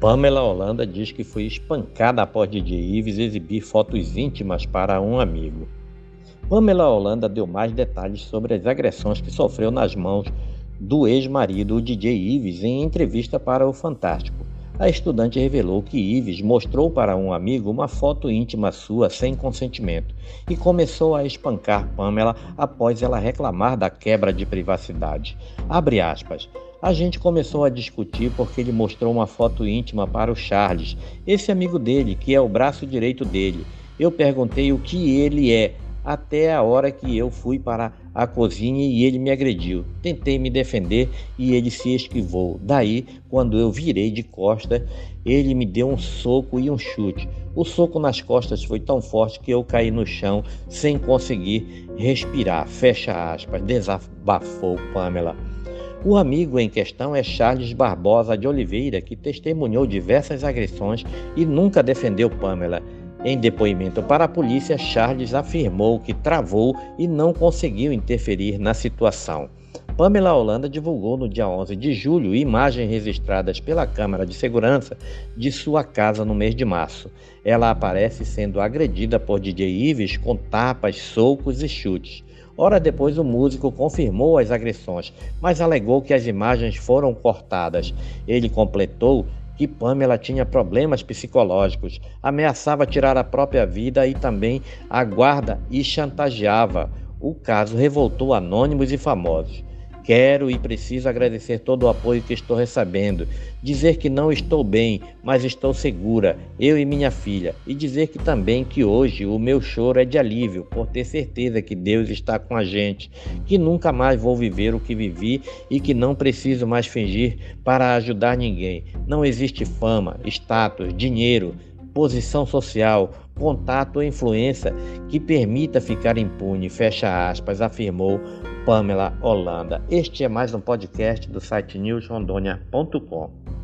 Pamela Holanda diz que foi espancada após DJ Ives exibir fotos íntimas para um amigo. Pamela Holanda deu mais detalhes sobre as agressões que sofreu nas mãos do ex-marido, DJ Ives, em entrevista para o Fantástico. A estudante revelou que Ives mostrou para um amigo uma foto íntima sua sem consentimento e começou a espancar Pamela após ela reclamar da quebra de privacidade. Abre aspas. A gente começou a discutir porque ele mostrou uma foto íntima para o Charles, esse amigo dele, que é o braço direito dele. Eu perguntei o que ele é, até a hora que eu fui para a cozinha e ele me agrediu. Tentei me defender e ele se esquivou. Daí, quando eu virei de costa, ele me deu um soco e um chute. O soco nas costas foi tão forte que eu caí no chão sem conseguir respirar. Fecha aspas, desabafou Pamela. O amigo em questão é Charles Barbosa de Oliveira, que testemunhou diversas agressões e nunca defendeu Pamela. Em depoimento para a polícia, Charles afirmou que travou e não conseguiu interferir na situação. Pamela Holanda divulgou no dia 11 de julho imagens registradas pela Câmara de Segurança de sua casa no mês de março. Ela aparece sendo agredida por DJ Ives com tapas, socos e chutes. Hora depois, o músico confirmou as agressões, mas alegou que as imagens foram cortadas. Ele completou que Pamela tinha problemas psicológicos, ameaçava tirar a própria vida e também a guarda e chantageava. O caso revoltou anônimos e famosos. Quero e preciso agradecer todo o apoio que estou recebendo, dizer que não estou bem, mas estou segura, eu e minha filha, e dizer que também que hoje o meu choro é de alívio por ter certeza que Deus está com a gente, que nunca mais vou viver o que vivi e que não preciso mais fingir para ajudar ninguém. Não existe fama, status, dinheiro, posição social, contato ou influência que permita ficar impune, fecha aspas, afirmou Pamela Holanda. Este é mais um podcast do site newsrondônia.com.